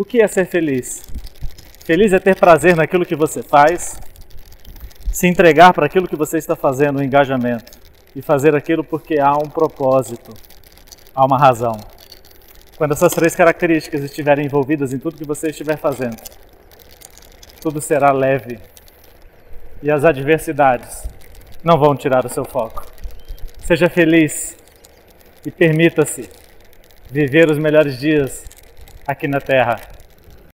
O que é ser feliz? Feliz é ter prazer naquilo que você faz, se entregar para aquilo que você está fazendo, o engajamento, e fazer aquilo porque há um propósito, há uma razão. Quando essas três características estiverem envolvidas em tudo que você estiver fazendo, tudo será leve e as adversidades não vão tirar o seu foco. Seja feliz e permita-se viver os melhores dias aqui na Terra.